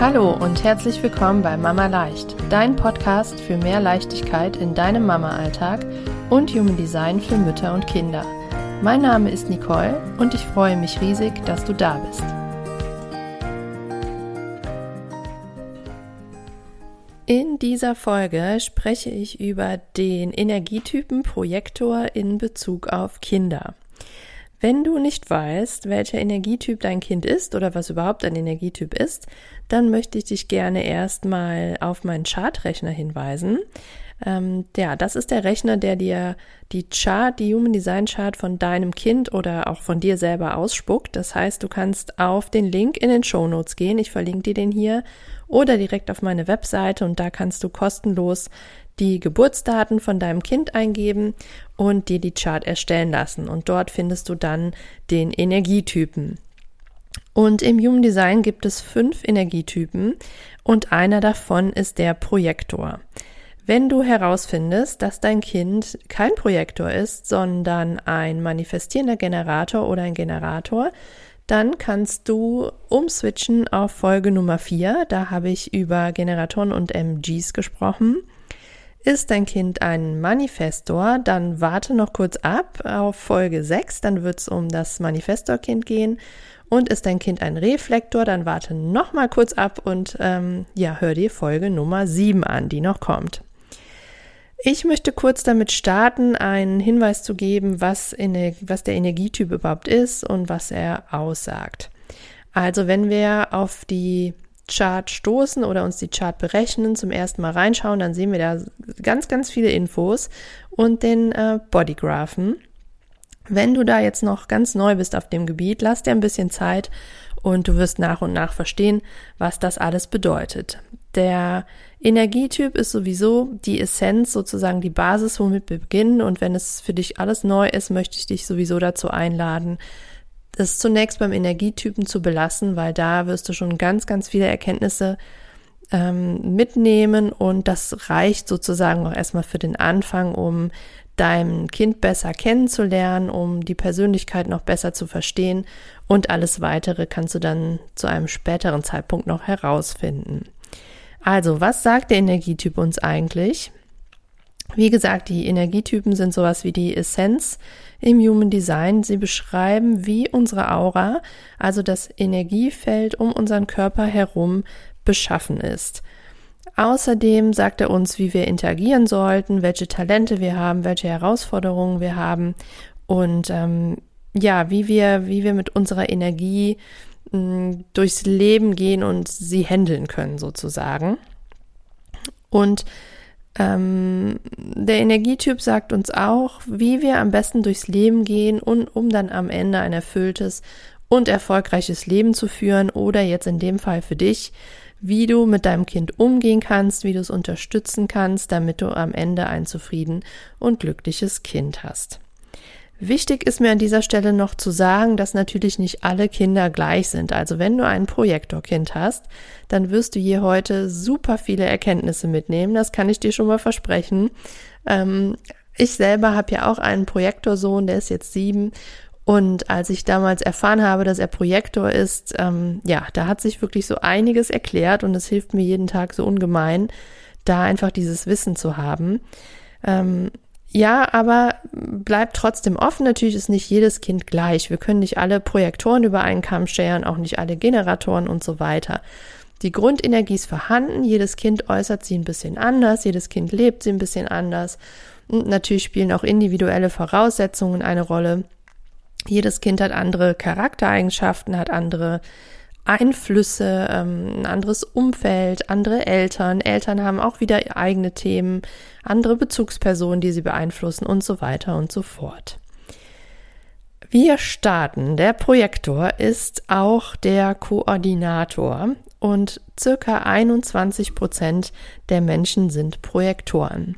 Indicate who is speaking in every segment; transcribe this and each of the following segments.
Speaker 1: Hallo und herzlich willkommen bei Mama Leicht, dein Podcast für mehr Leichtigkeit in deinem Mama-Alltag und Human Design für Mütter und Kinder. Mein Name ist Nicole und ich freue mich riesig, dass du da bist. In dieser Folge spreche ich über den Energietypen Projektor in Bezug auf Kinder. Wenn du nicht weißt, welcher Energietyp dein Kind ist oder was überhaupt ein Energietyp ist, dann möchte ich dich gerne erstmal auf meinen Chartrechner hinweisen. Ähm, ja, das ist der Rechner, der dir die Chart, die Human Design Chart von deinem Kind oder auch von dir selber ausspuckt. Das heißt, du kannst auf den Link in den Show Notes gehen. Ich verlinke dir den hier oder direkt auf meine Webseite und da kannst du kostenlos die Geburtsdaten von deinem Kind eingeben und dir die Chart erstellen lassen. Und dort findest du dann den Energietypen. Und im Human Design gibt es fünf Energietypen und einer davon ist der Projektor. Wenn du herausfindest, dass dein Kind kein Projektor ist, sondern ein manifestierender Generator oder ein Generator, dann kannst du umswitchen auf Folge Nummer 4. Da habe ich über Generatoren und MGs gesprochen. Ist dein Kind ein Manifestor, dann warte noch kurz ab auf Folge 6, dann wird es um das Manifestorkind gehen. Und ist dein Kind ein Reflektor, dann warte noch mal kurz ab und ähm, ja, hör dir Folge Nummer 7 an, die noch kommt. Ich möchte kurz damit starten, einen Hinweis zu geben, was, was der Energietyp überhaupt ist und was er aussagt. Also wenn wir auf die Chart stoßen oder uns die Chart berechnen, zum ersten Mal reinschauen, dann sehen wir da ganz, ganz viele Infos und den äh, Bodygraphen. Wenn du da jetzt noch ganz neu bist auf dem Gebiet, lass dir ein bisschen Zeit und du wirst nach und nach verstehen, was das alles bedeutet. Der Energietyp ist sowieso die Essenz, sozusagen die Basis, womit wir beginnen. Und wenn es für dich alles neu ist, möchte ich dich sowieso dazu einladen, das zunächst beim Energietypen zu belassen, weil da wirst du schon ganz, ganz viele Erkenntnisse ähm, mitnehmen und das reicht sozusagen auch erstmal für den Anfang, um dein Kind besser kennenzulernen, um die Persönlichkeit noch besser zu verstehen und alles weitere kannst du dann zu einem späteren Zeitpunkt noch herausfinden. Also, was sagt der Energietyp uns eigentlich? Wie gesagt, die Energietypen sind sowas wie die Essenz im Human Design. Sie beschreiben, wie unsere Aura, also das Energiefeld um unseren Körper herum, beschaffen ist. Außerdem sagt er uns, wie wir interagieren sollten, welche Talente wir haben, welche Herausforderungen wir haben und ähm, ja, wie wir, wie wir mit unserer Energie mh, durchs Leben gehen und sie handeln können sozusagen. Und ähm, der Energietyp sagt uns auch, wie wir am besten durchs Leben gehen und um dann am Ende ein erfülltes und erfolgreiches Leben zu führen oder jetzt in dem Fall für dich, wie du mit deinem Kind umgehen kannst, wie du es unterstützen kannst, damit du am Ende ein zufrieden und glückliches Kind hast. Wichtig ist mir an dieser Stelle noch zu sagen, dass natürlich nicht alle Kinder gleich sind. Also wenn du ein Projektorkind hast, dann wirst du hier heute super viele Erkenntnisse mitnehmen. Das kann ich dir schon mal versprechen. Ähm, ich selber habe ja auch einen Projektorsohn, der ist jetzt sieben. Und als ich damals erfahren habe, dass er Projektor ist, ähm, ja, da hat sich wirklich so einiges erklärt und es hilft mir jeden Tag so ungemein, da einfach dieses Wissen zu haben. Ähm, ja, aber bleibt trotzdem offen. Natürlich ist nicht jedes Kind gleich. Wir können nicht alle Projektoren über einen Kamm scheren, auch nicht alle Generatoren und so weiter. Die Grundenergie ist vorhanden. Jedes Kind äußert sie ein bisschen anders. Jedes Kind lebt sie ein bisschen anders. Und natürlich spielen auch individuelle Voraussetzungen eine Rolle. Jedes Kind hat andere Charaktereigenschaften, hat andere Einflüsse, ähm, ein anderes Umfeld, andere Eltern. Eltern haben auch wieder eigene Themen, andere Bezugspersonen, die sie beeinflussen und so weiter und so fort. Wir starten. Der Projektor ist auch der Koordinator und circa 21 Prozent der Menschen sind Projektoren.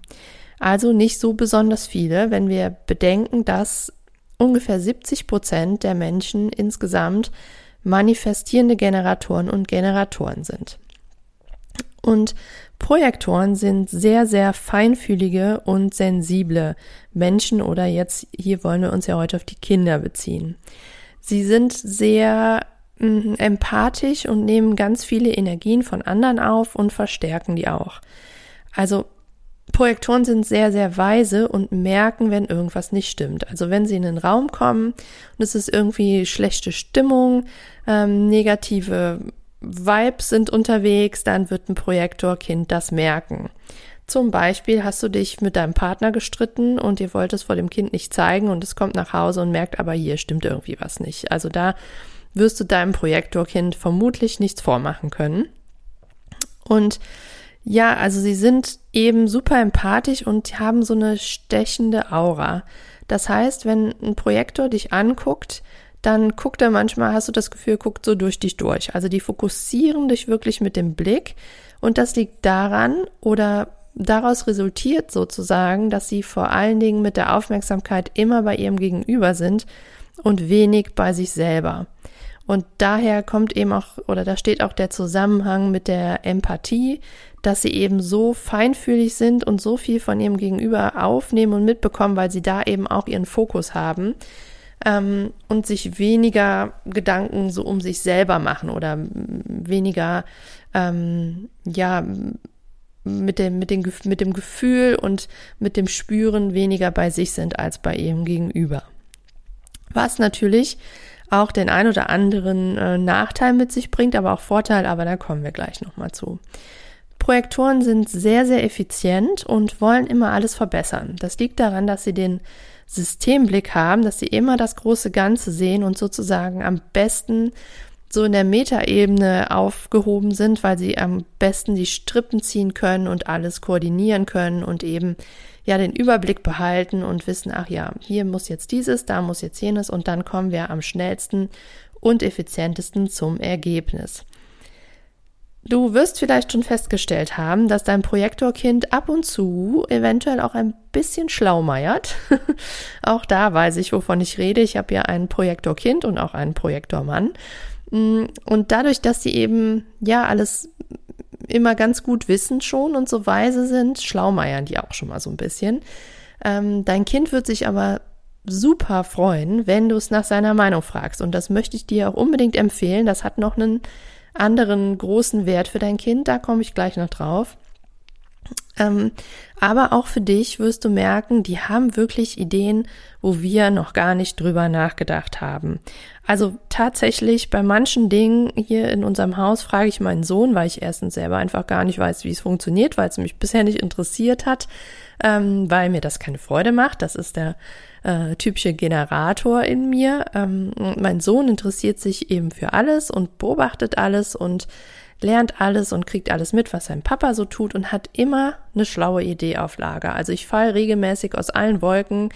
Speaker 1: Also nicht so besonders viele, wenn wir bedenken, dass ungefähr 70 Prozent der Menschen insgesamt manifestierende Generatoren und Generatoren sind. Und Projektoren sind sehr, sehr feinfühlige und sensible Menschen oder jetzt hier wollen wir uns ja heute auf die Kinder beziehen. Sie sind sehr mh, empathisch und nehmen ganz viele Energien von anderen auf und verstärken die auch. Also Projektoren sind sehr, sehr weise und merken, wenn irgendwas nicht stimmt. Also wenn sie in den Raum kommen und es ist irgendwie schlechte Stimmung, ähm, negative Vibes sind unterwegs, dann wird ein Projektorkind das merken. Zum Beispiel hast du dich mit deinem Partner gestritten und ihr wollt es vor dem Kind nicht zeigen und es kommt nach Hause und merkt, aber hier stimmt irgendwie was nicht. Also da wirst du deinem Projektorkind vermutlich nichts vormachen können. Und ja, also sie sind eben super empathisch und haben so eine stechende Aura. Das heißt, wenn ein Projektor dich anguckt, dann guckt er manchmal, hast du das Gefühl, guckt so durch dich durch. Also die fokussieren dich wirklich mit dem Blick und das liegt daran oder daraus resultiert sozusagen, dass sie vor allen Dingen mit der Aufmerksamkeit immer bei ihrem Gegenüber sind und wenig bei sich selber. Und daher kommt eben auch, oder da steht auch der Zusammenhang mit der Empathie, dass sie eben so feinfühlig sind und so viel von ihrem Gegenüber aufnehmen und mitbekommen, weil sie da eben auch ihren Fokus haben ähm, und sich weniger Gedanken so um sich selber machen oder weniger, ähm, ja, mit dem, mit, dem, mit dem Gefühl und mit dem Spüren weniger bei sich sind als bei ihrem Gegenüber. Was natürlich auch den ein oder anderen äh, Nachteil mit sich bringt, aber auch Vorteil, aber da kommen wir gleich nochmal zu. Projektoren sind sehr, sehr effizient und wollen immer alles verbessern. Das liegt daran, dass sie den Systemblick haben, dass sie immer das große Ganze sehen und sozusagen am besten so in der Metaebene aufgehoben sind, weil sie am besten die Strippen ziehen können und alles koordinieren können und eben ja den Überblick behalten und wissen, ach ja, hier muss jetzt dieses, da muss jetzt jenes und dann kommen wir am schnellsten und effizientesten zum Ergebnis. Du wirst vielleicht schon festgestellt haben, dass dein Projektorkind ab und zu eventuell auch ein bisschen schlaumeiert. auch da weiß ich, wovon ich rede. Ich habe ja ein Projektorkind und auch einen Projektormann. Mm, und dadurch, dass sie eben ja alles immer ganz gut wissen schon und so weise sind, schlaumeiern die auch schon mal so ein bisschen. Ähm, dein Kind wird sich aber super freuen, wenn du es nach seiner Meinung fragst. Und das möchte ich dir auch unbedingt empfehlen. Das hat noch einen anderen großen Wert für dein Kind, da komme ich gleich noch drauf. Ähm, aber auch für dich wirst du merken, die haben wirklich Ideen, wo wir noch gar nicht drüber nachgedacht haben. Also tatsächlich bei manchen Dingen hier in unserem Haus frage ich meinen Sohn, weil ich erstens selber einfach gar nicht weiß, wie es funktioniert, weil es mich bisher nicht interessiert hat, ähm, weil mir das keine Freude macht. Das ist der äh, typische Generator in mir. Ähm, mein Sohn interessiert sich eben für alles und beobachtet alles und lernt alles und kriegt alles mit, was sein Papa so tut und hat immer eine schlaue Idee auf Lager. Also ich falle regelmäßig aus allen Wolken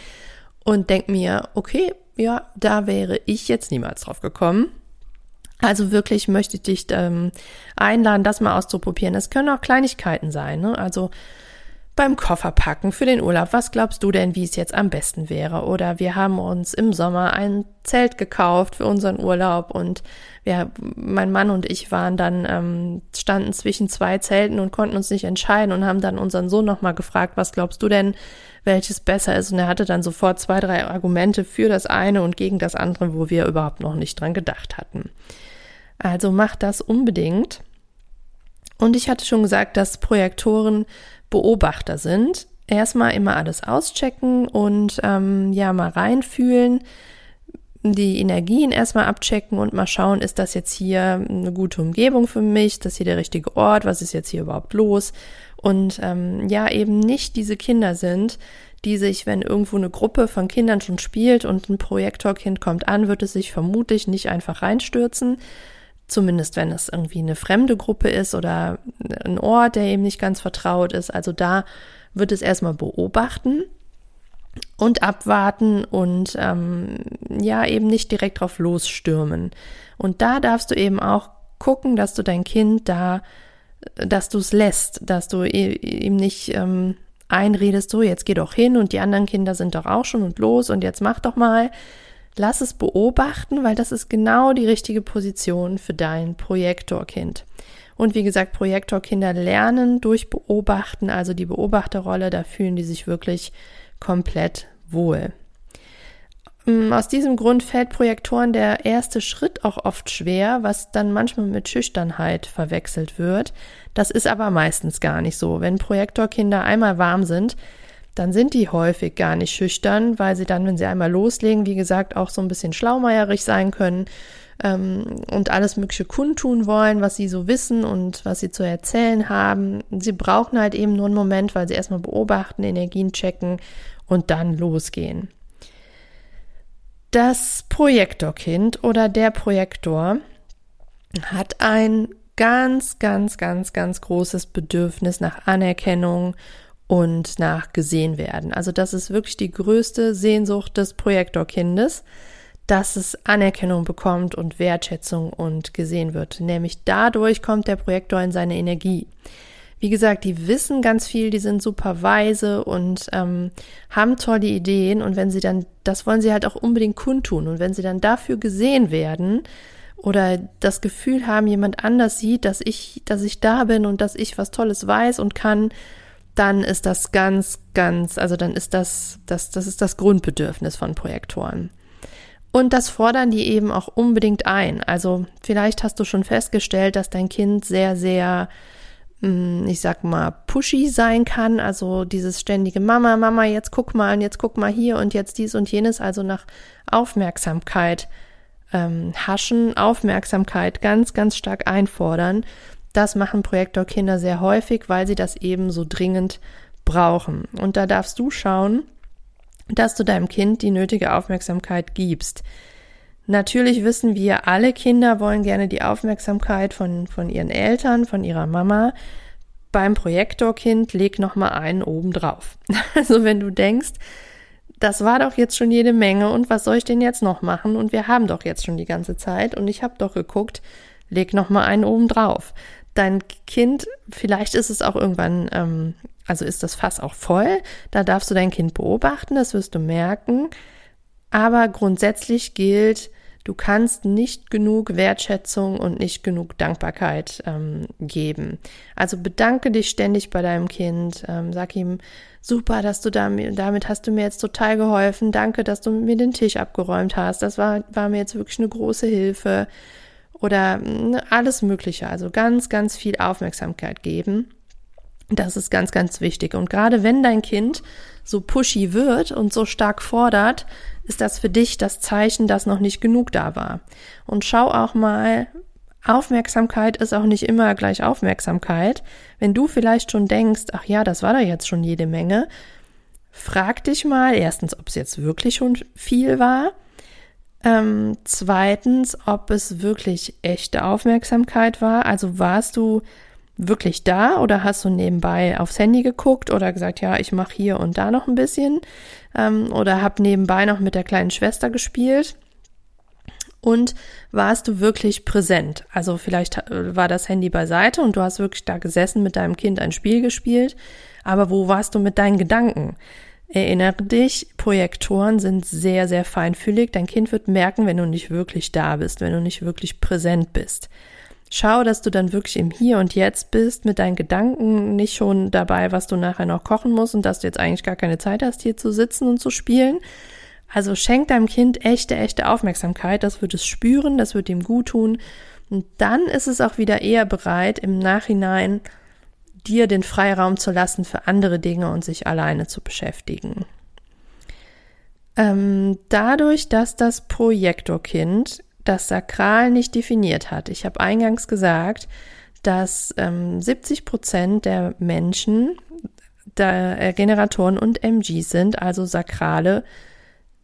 Speaker 1: und denke mir, okay, ja, da wäre ich jetzt niemals drauf gekommen. Also wirklich möchte ich dich ähm, einladen, das mal auszuprobieren. Es können auch Kleinigkeiten sein. Ne? Also beim Kofferpacken für den Urlaub, was glaubst du denn, wie es jetzt am besten wäre? Oder wir haben uns im Sommer ein Zelt gekauft für unseren Urlaub und wir, mein Mann und ich waren dann, ähm, standen zwischen zwei Zelten und konnten uns nicht entscheiden und haben dann unseren Sohn nochmal gefragt, was glaubst du denn, welches besser ist? Und er hatte dann sofort zwei, drei Argumente für das eine und gegen das andere, wo wir überhaupt noch nicht dran gedacht hatten. Also mach das unbedingt. Und ich hatte schon gesagt, dass Projektoren Beobachter sind. Erstmal immer alles auschecken und ähm, ja, mal reinfühlen, die Energien erstmal abchecken und mal schauen, ist das jetzt hier eine gute Umgebung für mich, ist das hier der richtige Ort, was ist jetzt hier überhaupt los? Und ähm, ja, eben nicht diese Kinder sind, die sich, wenn irgendwo eine Gruppe von Kindern schon spielt und ein Projektorkind kommt an, wird es sich vermutlich nicht einfach reinstürzen, Zumindest wenn es irgendwie eine fremde Gruppe ist oder ein Ort, der eben nicht ganz vertraut ist. Also da wird es erstmal beobachten und abwarten und ähm, ja eben nicht direkt drauf losstürmen. Und da darfst du eben auch gucken, dass du dein Kind da, dass du es lässt, dass du ihm nicht ähm, einredest, so jetzt geh doch hin und die anderen Kinder sind doch auch schon und los und jetzt mach doch mal, Lass es beobachten, weil das ist genau die richtige Position für dein Projektorkind. Und wie gesagt, Projektorkinder lernen durch Beobachten, also die Beobachterrolle, da fühlen die sich wirklich komplett wohl. Mm, aus diesem Grund fällt Projektoren der erste Schritt auch oft schwer, was dann manchmal mit Schüchternheit verwechselt wird. Das ist aber meistens gar nicht so. Wenn Projektorkinder einmal warm sind, dann sind die häufig gar nicht schüchtern, weil sie dann, wenn sie einmal loslegen, wie gesagt, auch so ein bisschen schlaumeierig sein können ähm, und alles Mögliche kundtun wollen, was sie so wissen und was sie zu erzählen haben. Sie brauchen halt eben nur einen Moment, weil sie erstmal beobachten, Energien checken und dann losgehen. Das Projektorkind oder der Projektor hat ein ganz, ganz, ganz, ganz großes Bedürfnis nach Anerkennung und nach gesehen werden. Also das ist wirklich die größte Sehnsucht des Projektorkindes, dass es Anerkennung bekommt und Wertschätzung und gesehen wird. Nämlich dadurch kommt der Projektor in seine Energie. Wie gesagt, die wissen ganz viel, die sind super weise und ähm, haben tolle Ideen und wenn sie dann, das wollen sie halt auch unbedingt kundtun und wenn sie dann dafür gesehen werden, oder das Gefühl haben, jemand anders sieht, dass ich, dass ich da bin und dass ich was Tolles weiß und kann, dann ist das ganz, ganz, also dann ist das, das, das ist das Grundbedürfnis von Projektoren. Und das fordern die eben auch unbedingt ein. Also vielleicht hast du schon festgestellt, dass dein Kind sehr, sehr, hm, ich sag mal, pushy sein kann. Also dieses ständige Mama, Mama, jetzt guck mal und jetzt guck mal hier und jetzt dies und jenes, also nach Aufmerksamkeit ähm, haschen, Aufmerksamkeit ganz, ganz stark einfordern. Das machen Projektorkinder sehr häufig, weil sie das eben so dringend brauchen. Und da darfst du schauen, dass du deinem Kind die nötige Aufmerksamkeit gibst. Natürlich wissen wir, alle Kinder wollen gerne die Aufmerksamkeit von, von ihren Eltern, von ihrer Mama. Beim Projektorkind leg noch mal einen oben drauf. Also wenn du denkst, das war doch jetzt schon jede Menge und was soll ich denn jetzt noch machen? Und wir haben doch jetzt schon die ganze Zeit und ich habe doch geguckt, leg noch mal einen oben drauf. Dein Kind, vielleicht ist es auch irgendwann, ähm, also ist das Fass auch voll, da darfst du dein Kind beobachten, das wirst du merken. Aber grundsätzlich gilt, du kannst nicht genug Wertschätzung und nicht genug Dankbarkeit ähm, geben. Also bedanke dich ständig bei deinem Kind, ähm, sag ihm, super, dass du damit, damit hast du mir jetzt total geholfen, danke, dass du mir den Tisch abgeräumt hast, das war, war mir jetzt wirklich eine große Hilfe oder ne, alles Mögliche, also ganz, ganz viel Aufmerksamkeit geben. Das ist ganz, ganz wichtig. Und gerade wenn dein Kind so pushy wird und so stark fordert, ist das für dich das Zeichen, dass noch nicht genug da war. Und schau auch mal, Aufmerksamkeit ist auch nicht immer gleich Aufmerksamkeit. Wenn du vielleicht schon denkst, ach ja, das war da jetzt schon jede Menge, frag dich mal erstens, ob es jetzt wirklich schon viel war. Ähm, zweitens, ob es wirklich echte Aufmerksamkeit war. Also warst du wirklich da oder hast du nebenbei aufs Handy geguckt oder gesagt, ja, ich mache hier und da noch ein bisschen ähm, oder hab nebenbei noch mit der kleinen Schwester gespielt? Und warst du wirklich präsent? Also vielleicht äh, war das Handy beiseite und du hast wirklich da gesessen mit deinem Kind ein Spiel gespielt, aber wo warst du mit deinen Gedanken? Erinnere dich, Projektoren sind sehr, sehr feinfühlig. Dein Kind wird merken, wenn du nicht wirklich da bist, wenn du nicht wirklich präsent bist. Schau, dass du dann wirklich im Hier und Jetzt bist, mit deinen Gedanken nicht schon dabei, was du nachher noch kochen musst und dass du jetzt eigentlich gar keine Zeit hast, hier zu sitzen und zu spielen. Also schenk deinem Kind echte, echte Aufmerksamkeit. Das wird es spüren, das wird ihm gut tun. Und dann ist es auch wieder eher bereit, im Nachhinein dir den Freiraum zu lassen für andere Dinge und sich alleine zu beschäftigen. Ähm, dadurch, dass das Projektorkind das Sakral nicht definiert hat. Ich habe eingangs gesagt, dass ähm, 70 Prozent der Menschen der äh, Generatoren und MGs sind, also sakrale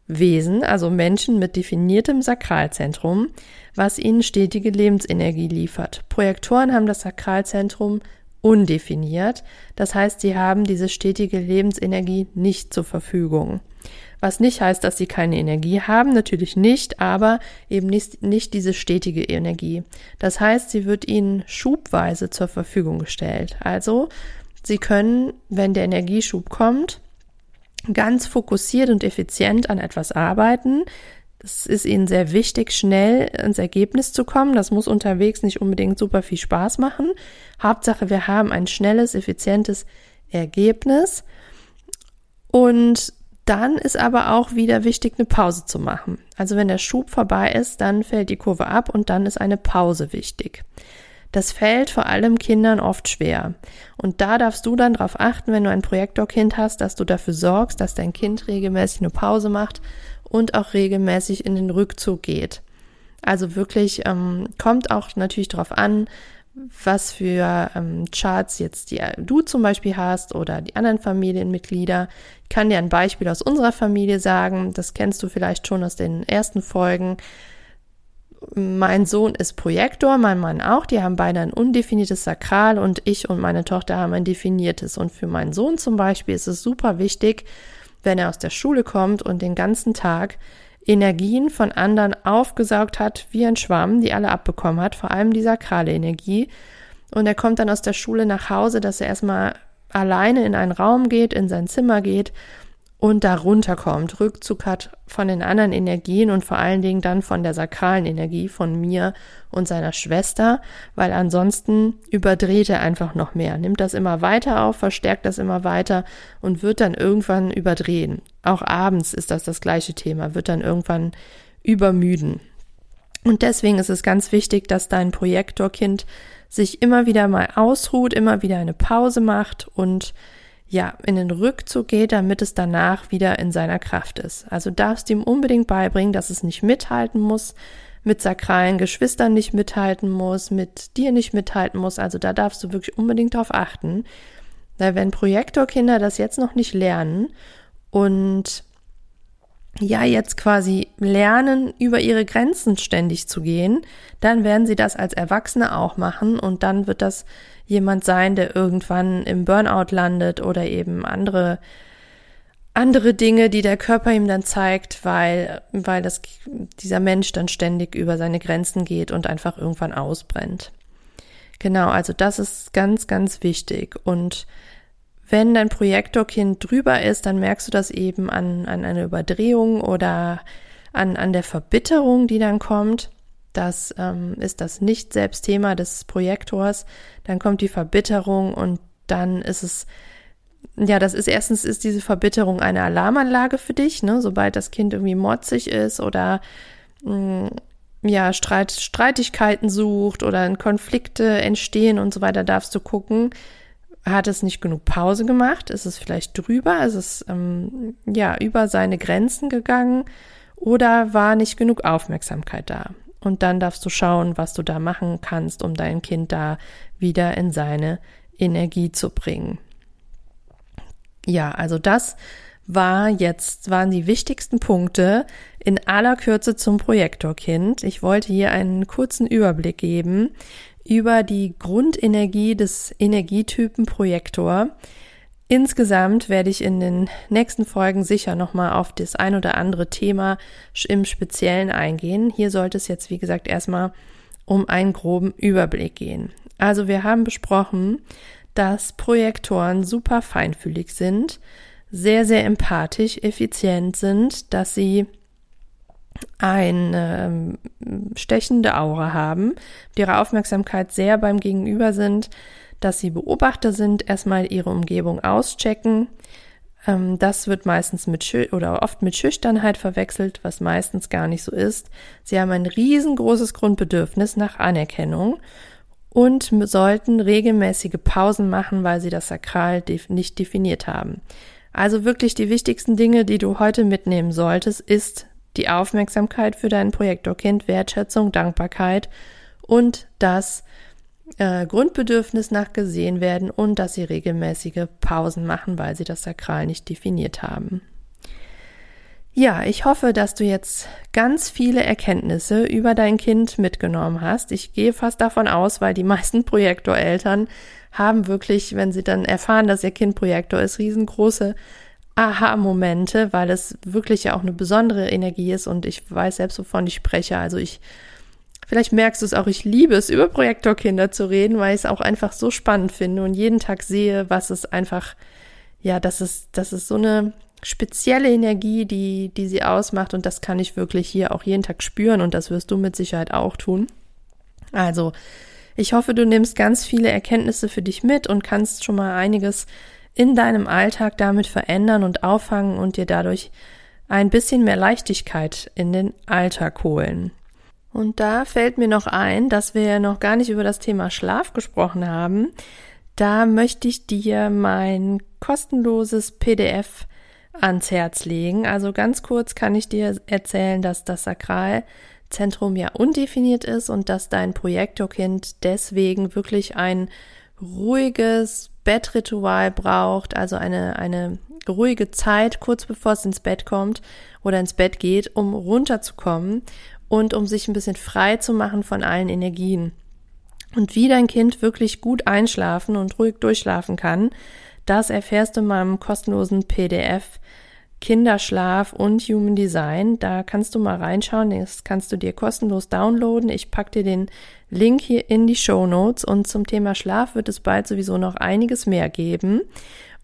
Speaker 1: Wesen, also Menschen mit definiertem Sakralzentrum, was ihnen stetige Lebensenergie liefert. Projektoren haben das Sakralzentrum undefiniert, das heißt, sie haben diese stetige Lebensenergie nicht zur Verfügung. Was nicht heißt, dass sie keine Energie haben, natürlich nicht, aber eben nicht, nicht diese stetige Energie. Das heißt, sie wird ihnen schubweise zur Verfügung gestellt. Also, sie können, wenn der Energieschub kommt, ganz fokussiert und effizient an etwas arbeiten. Es ist ihnen sehr wichtig, schnell ins Ergebnis zu kommen. Das muss unterwegs nicht unbedingt super viel Spaß machen. Hauptsache, wir haben ein schnelles, effizientes Ergebnis. Und Dann ist aber auch wieder wichtig, eine Pause zu machen. Also wenn der Schub vorbei ist, dann fällt die Kurve ab und dann ist eine Pause wichtig. Das fällt vor allem Kindern oft schwer. Und da darfst du dann darauf achten, wenn du ein Projektorkind hast, dass du dafür sorgst, dass dein Kind regelmäßig eine Pause macht und auch regelmäßig in den Rückzug geht. Also wirklich ähm, kommt auch natürlich darauf an, was für ähm, Charts jetzt die, du zum Beispiel hast oder die anderen Familienmitglieder. Ich kann dir ein Beispiel aus unserer Familie sagen, das kennst du vielleicht schon aus den ersten Folgen. Mein Sohn ist Projektor, mein Mann auch. Die haben beide ein undefiniertes Sakral und ich und meine Tochter haben ein definiertes. Und für meinen Sohn zum Beispiel ist es super wichtig, wenn er aus der Schule kommt und den ganzen Tag Energien von anderen aufgesaugt hat, wie ein Schwamm, die alle abbekommen hat, vor allem die sakrale Energie. Und er kommt dann aus der Schule nach Hause, dass er erstmal alleine in einen Raum geht, in sein Zimmer geht und da runterkommt, Rückzug hat von den anderen Energien und vor allen Dingen dann von der sakralen Energie von mir und seiner Schwester, weil ansonsten überdreht er einfach noch mehr, nimmt das immer weiter auf, verstärkt das immer weiter und wird dann irgendwann überdrehen. Auch abends ist das das gleiche Thema, wird dann irgendwann übermüden. Und deswegen ist es ganz wichtig, dass dein Projektorkind sich immer wieder mal ausruht, immer wieder eine Pause macht und ja, in den Rückzug geht, damit es danach wieder in seiner Kraft ist. Also darfst du ihm unbedingt beibringen, dass es nicht mithalten muss, mit sakralen Geschwistern nicht mithalten muss, mit dir nicht mithalten muss. Also da darfst du wirklich unbedingt darauf achten. Weil wenn Projektorkinder das jetzt noch nicht lernen und ja jetzt quasi lernen, über ihre Grenzen ständig zu gehen, dann werden sie das als Erwachsene auch machen und dann wird das jemand sein, der irgendwann im Burnout landet oder eben andere andere Dinge, die der Körper ihm dann zeigt, weil weil das dieser Mensch dann ständig über seine Grenzen geht und einfach irgendwann ausbrennt. Genau, also das ist ganz ganz wichtig und wenn dein Projektorkind drüber ist, dann merkst du das eben an, an einer Überdrehung oder an, an der Verbitterung, die dann kommt. Das ähm, ist das Nicht-Selbst-Thema des Projektors. Dann kommt die Verbitterung und dann ist es, ja, das ist erstens ist diese Verbitterung eine Alarmanlage für dich, ne? Sobald das Kind irgendwie motzig ist oder mh, mm, ja, Streit, Streitigkeiten sucht oder Konflikte entstehen und so weiter, darfst du gucken, hat es nicht genug Pause gemacht? Ist es vielleicht drüber? Ist es ähm, ja über seine Grenzen gegangen? Oder war nicht genug Aufmerksamkeit da? Und dann darfst du schauen, was du da machen kannst, um dein Kind da wieder in seine Energie zu bringen. Ja, also das war jetzt, waren die wichtigsten Punkte in aller Kürze zum Projektorkind. Ich wollte hier einen kurzen Überblick geben, über die Grundenergie des Energietypen Projektor. Insgesamt werde ich in den nächsten Folgen sicher nochmal auf das ein oder andere Thema im Speziellen eingehen. Hier sollte es jetzt, wie gesagt, erstmal um einen groben Überblick gehen. Also wir haben besprochen, dass Projektoren super feinfühlig sind, sehr, sehr empathisch, effizient sind, dass sie eine ähm, stechende Aura haben, die ihre Aufmerksamkeit sehr beim Gegenüber sind, dass sie Beobachter sind, erstmal ihre Umgebung auschecken. Ähm, das wird meistens mit Schü oder oft mit Schüchternheit verwechselt, was meistens gar nicht so ist. Sie haben ein riesengroßes Grundbedürfnis nach Anerkennung und sollten regelmäßige Pausen machen, weil sie das Sakral nicht definiert haben. Also wirklich die wichtigsten Dinge, die du heute mitnehmen solltest, ist die Aufmerksamkeit für dein Projektorkind, Wertschätzung, Dankbarkeit und das äh, Grundbedürfnis nach gesehen werden und dass sie regelmäßige Pausen machen, weil sie das Sakral nicht definiert haben. Ja, ich hoffe, dass du jetzt ganz viele Erkenntnisse über dein Kind mitgenommen hast. Ich gehe fast davon aus, weil die meisten Projektoreltern haben wirklich, wenn sie dann erfahren, dass ihr Kind Projektor ist, riesengroße Aha-Momente, weil es wirklich ja auch eine besondere Energie ist und ich weiß selbst, wovon ich spreche. Also ich, vielleicht merkst du es auch, ich liebe es, über Projektorkinder zu reden, weil ich es auch einfach so spannend finde und jeden Tag sehe, was es einfach, ja, das ist, das ist so eine spezielle Energie, die, die sie ausmacht und das kann ich wirklich hier auch jeden Tag spüren und das wirst du mit Sicherheit auch tun. Also, ich hoffe, du nimmst ganz viele Erkenntnisse für dich mit und kannst schon mal einiges in deinem Alltag damit verändern und auffangen und dir dadurch ein bisschen mehr Leichtigkeit in den Alltag holen. Und da fällt mir noch ein, dass wir noch gar nicht über das Thema Schlaf gesprochen haben. Da möchte ich dir mein kostenloses PDF ans Herz legen. Also ganz kurz kann ich dir erzählen, dass das Sakralzentrum ja undefiniert ist und dass dein Projektorkind deswegen wirklich ein ruhiges Bettritual braucht, also eine, eine ruhige Zeit, kurz bevor es ins Bett kommt oder ins Bett geht, um runterzukommen und um sich ein bisschen frei zu machen von allen Energien. Und wie dein Kind wirklich gut einschlafen und ruhig durchschlafen kann, das erfährst du in meinem kostenlosen PDF Kinderschlaf und Human Design. Da kannst du mal reinschauen. Das kannst du dir kostenlos downloaden. Ich pack dir den Link hier in die Show Notes. Und zum Thema Schlaf wird es bald sowieso noch einiges mehr geben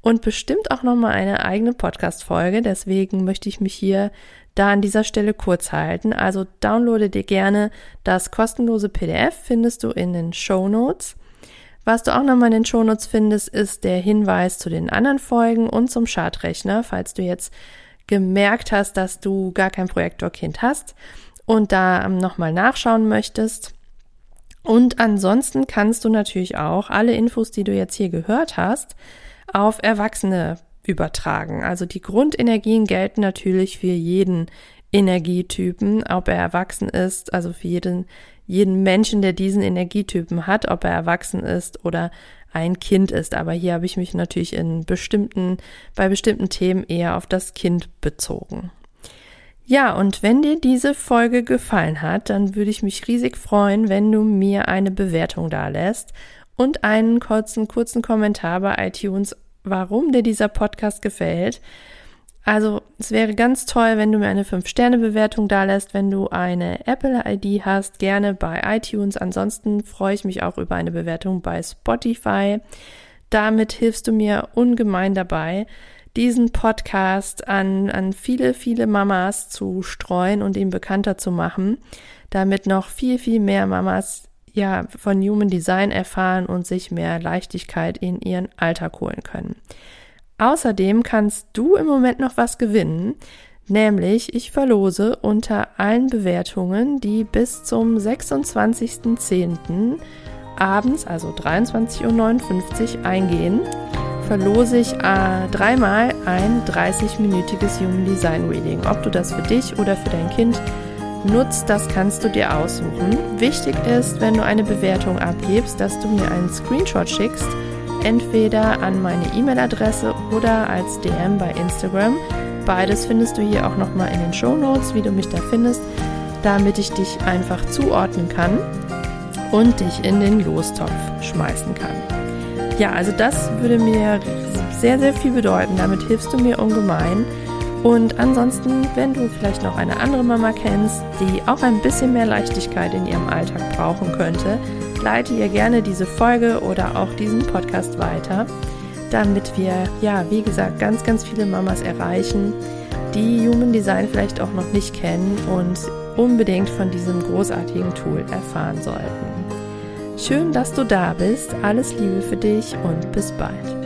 Speaker 1: und bestimmt auch noch mal eine eigene Podcast-Folge. Deswegen möchte ich mich hier da an dieser Stelle kurz halten. Also downloade dir gerne das kostenlose PDF, findest du in den Show Notes. Was du auch nochmal in den Show Notes findest, ist der Hinweis zu den anderen Folgen und zum Chartrechner, falls du jetzt gemerkt hast, dass du gar kein Projektorkind hast und da nochmal nachschauen möchtest. Und ansonsten kannst du natürlich auch alle Infos, die du jetzt hier gehört hast, auf Erwachsene übertragen. Also die Grundenergien gelten natürlich für jeden Energietypen, ob er erwachsen ist, also für jeden, jeden Menschen, der diesen Energietypen hat, ob er erwachsen ist oder ein Kind ist. Aber hier habe ich mich natürlich in bestimmten, bei bestimmten Themen eher auf das Kind bezogen. Ja, und wenn dir diese Folge gefallen hat, dann würde ich mich riesig freuen, wenn du mir eine Bewertung da lässt und einen kurzen, kurzen Kommentar bei iTunes warum dir dieser Podcast gefällt. Also es wäre ganz toll, wenn du mir eine 5-Sterne-Bewertung da lässt, wenn du eine Apple-ID hast, gerne bei iTunes. Ansonsten freue ich mich auch über eine Bewertung bei Spotify. Damit hilfst du mir ungemein dabei, diesen Podcast an, an viele, viele Mamas zu streuen und ihn bekannter zu machen, damit noch viel, viel mehr Mamas ja, von Human Design erfahren und sich mehr Leichtigkeit in ihren Alltag holen können. Außerdem kannst du im Moment noch was gewinnen, nämlich ich verlose unter allen Bewertungen, die bis zum 26.10. abends, also 23.59 Uhr eingehen, verlose ich äh, dreimal ein 30-minütiges Human Design Reading. Ob du das für dich oder für dein Kind nutzt, das kannst du dir aussuchen. Wichtig ist, wenn du eine Bewertung abgibst, dass du mir einen Screenshot schickst, entweder an meine E-Mail-Adresse oder als DM bei Instagram. Beides findest du hier auch nochmal in den Show Notes, wie du mich da findest, damit ich dich einfach zuordnen kann und dich in den Lostopf schmeißen kann. Ja, also das würde mir sehr, sehr viel bedeuten. Damit hilfst du mir ungemein. Und ansonsten, wenn du vielleicht noch eine andere Mama kennst, die auch ein bisschen mehr Leichtigkeit in ihrem Alltag brauchen könnte, leite ihr gerne diese Folge oder auch diesen Podcast weiter, damit wir, ja, wie gesagt, ganz, ganz viele Mamas erreichen, die Human Design vielleicht auch noch nicht kennen und unbedingt von diesem großartigen Tool erfahren sollten. Schön, dass du da bist. Alles Liebe für dich und bis bald.